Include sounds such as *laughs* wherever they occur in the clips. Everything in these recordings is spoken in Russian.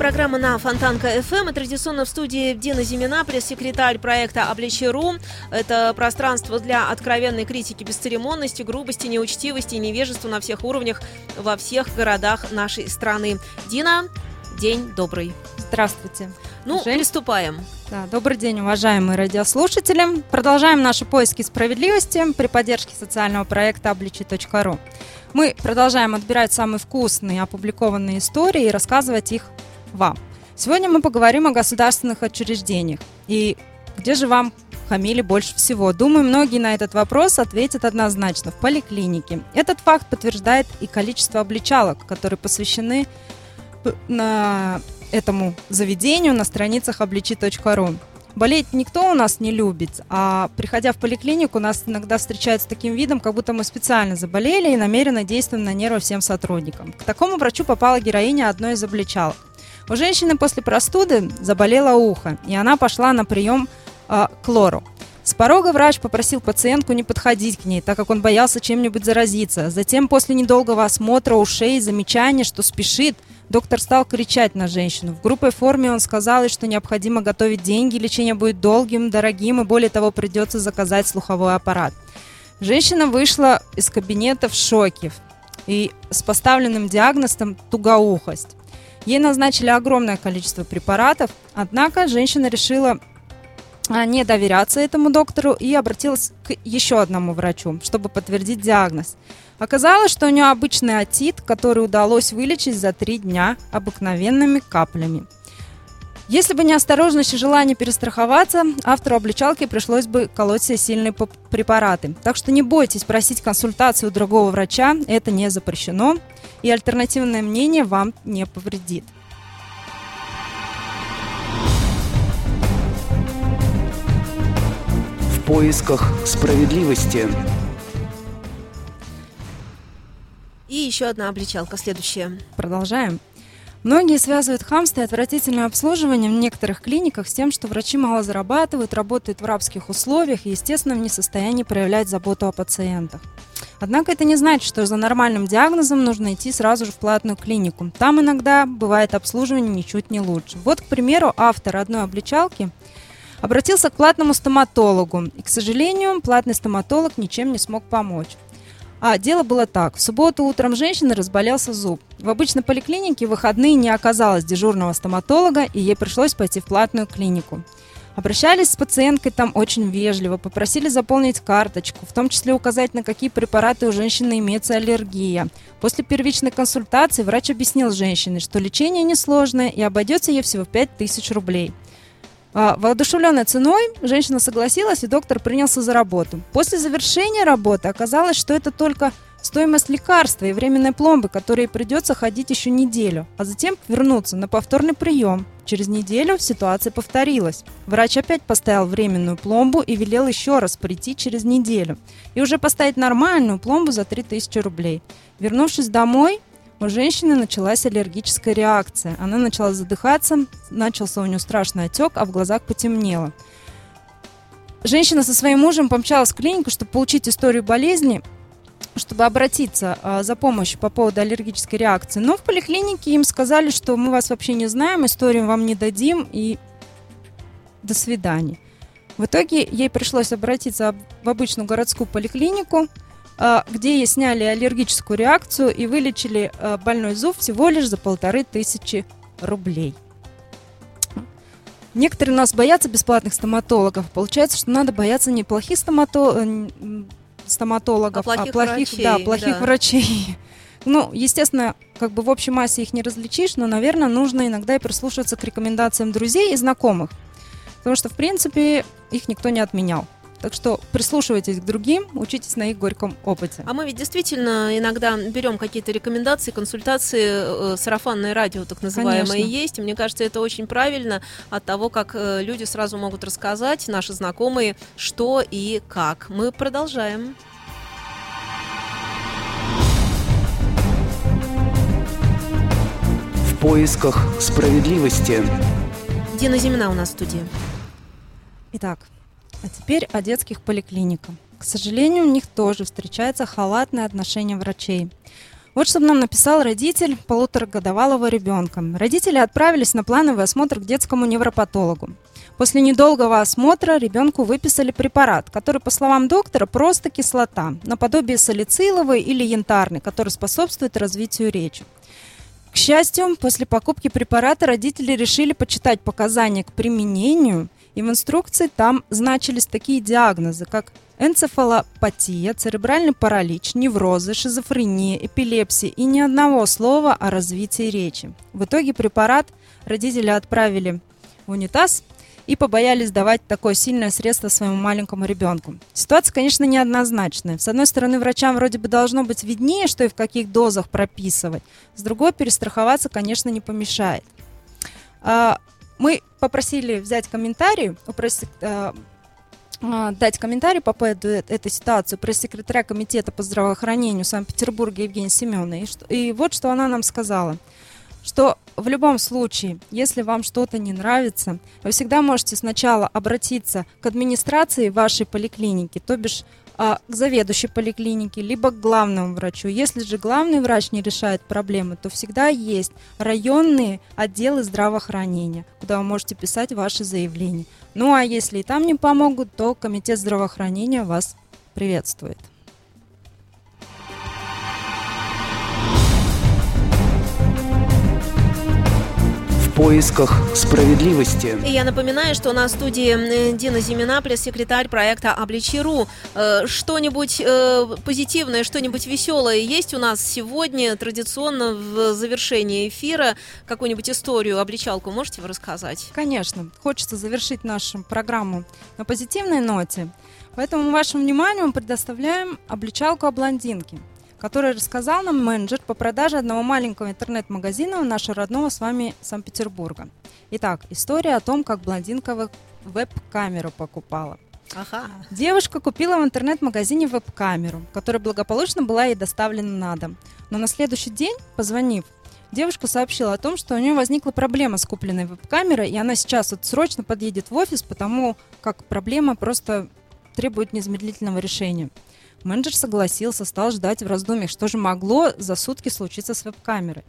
Программа на Фонтанка ФМ и традиционно в студии Дина Зимина, пресс-секретарь проекта «Обличи.ру». Это пространство для откровенной критики бесцеремонности, грубости, неучтивости и невежества на всех уровнях во всех городах нашей страны. Дина, день добрый. Здравствуйте. Ну, Жень? приступаем. Да, добрый день, уважаемые радиослушатели. Продолжаем наши поиски справедливости при поддержке социального проекта обличи.ру. Мы продолжаем отбирать самые вкусные опубликованные истории и рассказывать их вам. Сегодня мы поговорим о государственных учреждениях. И где же вам хамили больше всего? Думаю, многие на этот вопрос ответят однозначно – в поликлинике. Этот факт подтверждает и количество обличалок, которые посвящены на этому заведению на страницах обличи.ру. Болеть никто у нас не любит, а приходя в поликлинику, нас иногда встречают с таким видом, как будто мы специально заболели и намеренно действуем на нервы всем сотрудникам. К такому врачу попала героиня одной из обличалок. У женщины после простуды заболело ухо, и она пошла на прием э, к лору. С порога врач попросил пациентку не подходить к ней, так как он боялся чем-нибудь заразиться. Затем, после недолгого осмотра ушей и замечания, что спешит, доктор стал кричать на женщину. В грубой форме он сказал что необходимо готовить деньги, лечение будет долгим, дорогим, и более того, придется заказать слуховой аппарат. Женщина вышла из кабинета в шоке и с поставленным диагнозом тугоухость. Ей назначили огромное количество препаратов, однако женщина решила а, не доверяться этому доктору и обратилась к еще одному врачу, чтобы подтвердить диагноз. Оказалось, что у нее обычный отит, который удалось вылечить за три дня обыкновенными каплями. Если бы не осторожность и желание перестраховаться, автору обличалки пришлось бы колоть себе сильные препараты. Так что не бойтесь просить консультацию у другого врача, это не запрещено, и альтернативное мнение вам не повредит. В поисках справедливости. И еще одна обличалка, следующая. Продолжаем. Многие связывают хамство и отвратительное обслуживание в некоторых клиниках с тем, что врачи мало зарабатывают, работают в рабских условиях и, естественно, в состоянии проявлять заботу о пациентах. Однако это не значит, что за нормальным диагнозом нужно идти сразу же в платную клинику. Там иногда бывает обслуживание ничуть не лучше. Вот, к примеру, автор одной обличалки обратился к платному стоматологу. И, к сожалению, платный стоматолог ничем не смог помочь. А дело было так. В субботу утром женщины разболелся зуб. В обычной поликлинике в выходные не оказалось дежурного стоматолога, и ей пришлось пойти в платную клинику. Обращались с пациенткой там очень вежливо, попросили заполнить карточку, в том числе указать, на какие препараты у женщины имеется аллергия. После первичной консультации врач объяснил женщине, что лечение несложное и обойдется ей всего в 5000 рублей. А, Воодушевленной ценой женщина согласилась, и доктор принялся за работу. После завершения работы оказалось, что это только стоимость лекарства и временной пломбы, которой придется ходить еще неделю, а затем вернуться на повторный прием. Через неделю ситуация повторилась. Врач опять поставил временную пломбу и велел еще раз прийти через неделю. И уже поставить нормальную пломбу за 3000 рублей. Вернувшись домой, у женщины началась аллергическая реакция. Она начала задыхаться, начался у нее страшный отек, а в глазах потемнело. Женщина со своим мужем помчалась в клинику, чтобы получить историю болезни, чтобы обратиться а, за помощью по поводу аллергической реакции. Но в поликлинике им сказали, что мы вас вообще не знаем, историю вам не дадим и до свидания. В итоге ей пришлось обратиться в обычную городскую поликлинику, где ей сняли аллергическую реакцию и вылечили а, больной зуб всего лишь за полторы тысячи рублей. Некоторые у нас боятся бесплатных стоматологов. Получается, что надо бояться не плохих стомато... э, стоматологов, А плохих врачей, да, плохих да. врачей. *laughs* Ну, естественно, как бы в общей массе их не различишь, но, наверное, нужно иногда и прислушиваться к рекомендациям друзей и знакомых. Потому что, в принципе, их никто не отменял. Так что прислушивайтесь к другим, учитесь на их горьком опыте. А мы ведь действительно иногда берем какие-то рекомендации, консультации, э, сарафанное радио так называемое Конечно. есть. И мне кажется, это очень правильно от того, как э, люди сразу могут рассказать, наши знакомые, что и как. Мы продолжаем. В поисках справедливости. Дина Зимина у нас в студии. Итак, а теперь о детских поликлиниках. К сожалению, у них тоже встречается халатное отношение врачей. Вот что нам написал родитель полуторагодовалого ребенка. Родители отправились на плановый осмотр к детскому невропатологу. После недолгого осмотра ребенку выписали препарат, который, по словам доктора, просто кислота, наподобие салициловой или янтарной, который способствует развитию речи. К счастью, после покупки препарата родители решили почитать показания к применению, и в инструкции там значились такие диагнозы, как энцефалопатия, церебральный паралич, неврозы, шизофрения, эпилепсия и ни одного слова о развитии речи. В итоге препарат родители отправили в унитаз и побоялись давать такое сильное средство своему маленькому ребенку. Ситуация, конечно, неоднозначная. С одной стороны, врачам вроде бы должно быть виднее, что и в каких дозах прописывать. С другой, перестраховаться, конечно, не помешает. Мы попросили взять комментарий, у пресс- а, а, дать комментарий по поводу э- этой ситуации пресс-секретаря Комитета по здравоохранению Санкт-Петербурга Евгения Семеновна. И, что- и вот что она нам сказала что в любом случае, если вам что-то не нравится, вы всегда можете сначала обратиться к администрации вашей поликлиники, то бишь а, к заведующей поликлиники, либо к главному врачу. Если же главный врач не решает проблемы, то всегда есть районные отделы здравоохранения, куда вы можете писать ваши заявления. Ну а если и там не помогут, то комитет здравоохранения вас приветствует. Поисках справедливости. И я напоминаю, что у нас в студии Дина Зимина, пресс-секретарь проекта «Обличи.ру». Э, Что-нибудь э, позитивное, что-нибудь веселое есть у нас сегодня традиционно в завершении эфира? Какую-нибудь историю, обличалку можете вы рассказать? Конечно, хочется завершить нашу программу на позитивной ноте. Поэтому вашему вниманию мы предоставляем обличалку о блондинке, которую рассказал нам менеджер по продаже одного маленького интернет-магазина нашего родного с вами Санкт-Петербурга. Итак, история о том, как блондинка веб- веб-камеру покупала. Ага. Девушка купила в интернет-магазине веб-камеру, которая благополучно была ей доставлена на дом. Но на следующий день, позвонив, девушка сообщила о том, что у нее возникла проблема с купленной веб-камерой, и она сейчас вот срочно подъедет в офис, потому как проблема просто требует незамедлительного решения. Менеджер согласился, стал ждать в раздумьях, что же могло за сутки случиться с веб-камерой.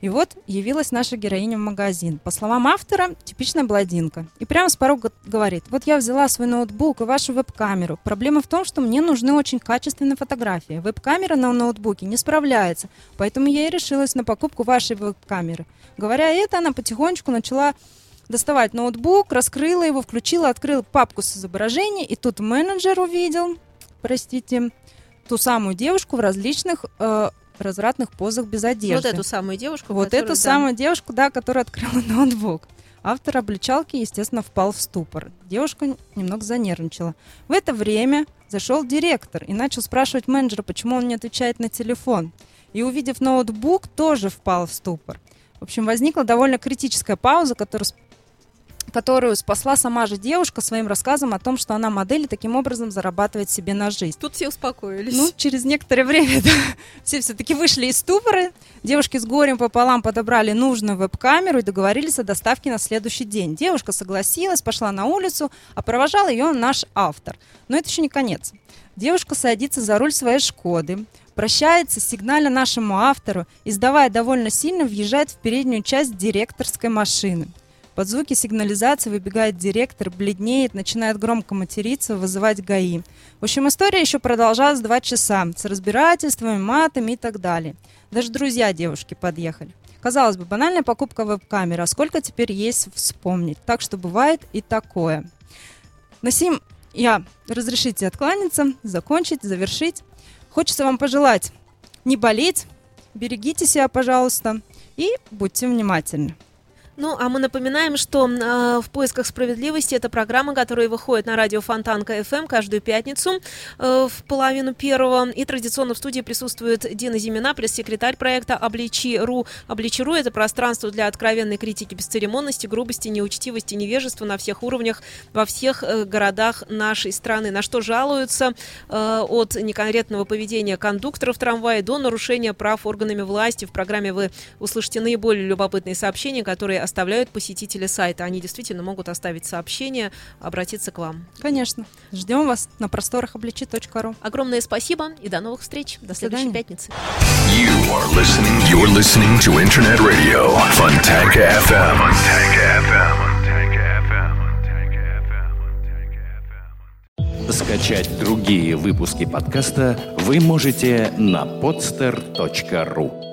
И вот явилась наша героиня в магазин. По словам автора, типичная блондинка. И прямо с порога говорит, вот я взяла свой ноутбук и вашу веб-камеру. Проблема в том, что мне нужны очень качественные фотографии. Веб-камера на ноутбуке не справляется, поэтому я и решилась на покупку вашей веб-камеры. Говоря это, она потихонечку начала доставать ноутбук, раскрыла его, включила, открыла папку с изображением, и тут менеджер увидел, простите, ту самую девушку в различных э, развратных позах без одежды. Вот эту самую девушку. Вот которую, эту да. самую девушку, да, которая открыла *laughs* ноутбук. Автор обличалки, естественно, впал в ступор. Девушка немного занервничала. В это время зашел директор и начал спрашивать менеджера, почему он не отвечает на телефон. И увидев ноутбук, тоже впал в ступор. В общем, возникла довольно критическая пауза, которую, с- которую спасла сама же девушка своим рассказом о том, что она модель и таким образом зарабатывает себе на жизнь. Тут все успокоились. Ну, через некоторое время *laughs* да, все все-таки вышли из ступора. Девушки с горем пополам подобрали нужную веб-камеру и договорились о доставке на следующий день. Девушка согласилась, пошла на улицу, а провожал ее наш автор. Но это еще не конец. Девушка садится за руль своей «Шкоды», прощается, сигналя нашему автору и, сдавая довольно сильно, въезжает в переднюю часть директорской машины. Под звуки сигнализации выбегает директор, бледнеет, начинает громко материться, вызывать ГАИ. В общем, история еще продолжалась два часа с разбирательствами, матами и так далее. Даже друзья девушки подъехали. Казалось бы, банальная покупка веб-камеры, а сколько теперь есть вспомнить. Так что бывает и такое. На сим я разрешите откланяться, закончить, завершить. Хочется вам пожелать не болеть, берегите себя, пожалуйста, и будьте внимательны. Ну, а мы напоминаем, что э, в поисках справедливости это программа, которая выходит на радио Фонтанка FM каждую пятницу э, в половину первого. И традиционно в студии присутствует Дина Зимина, пресс-секретарь проекта Обличи.ру. Обличи.ру это пространство для откровенной критики бесцеремонности, грубости, неучтивости, невежества на всех уровнях, во всех э, городах нашей страны. На что жалуются э, от неконкретного поведения кондукторов трамвая до нарушения прав органами власти. В программе вы услышите наиболее любопытные сообщения, которые оставляют посетители сайта. Они действительно могут оставить сообщение, обратиться к вам. Конечно. Ждем вас на просторах обличи.ру. Огромное спасибо и до новых встреч. До, следующей пятницы. You are listening. You're listening to Internet Radio Fontanka FM. Fontanka FM. Скачать другие выпуски подкаста вы можете на podster.ru.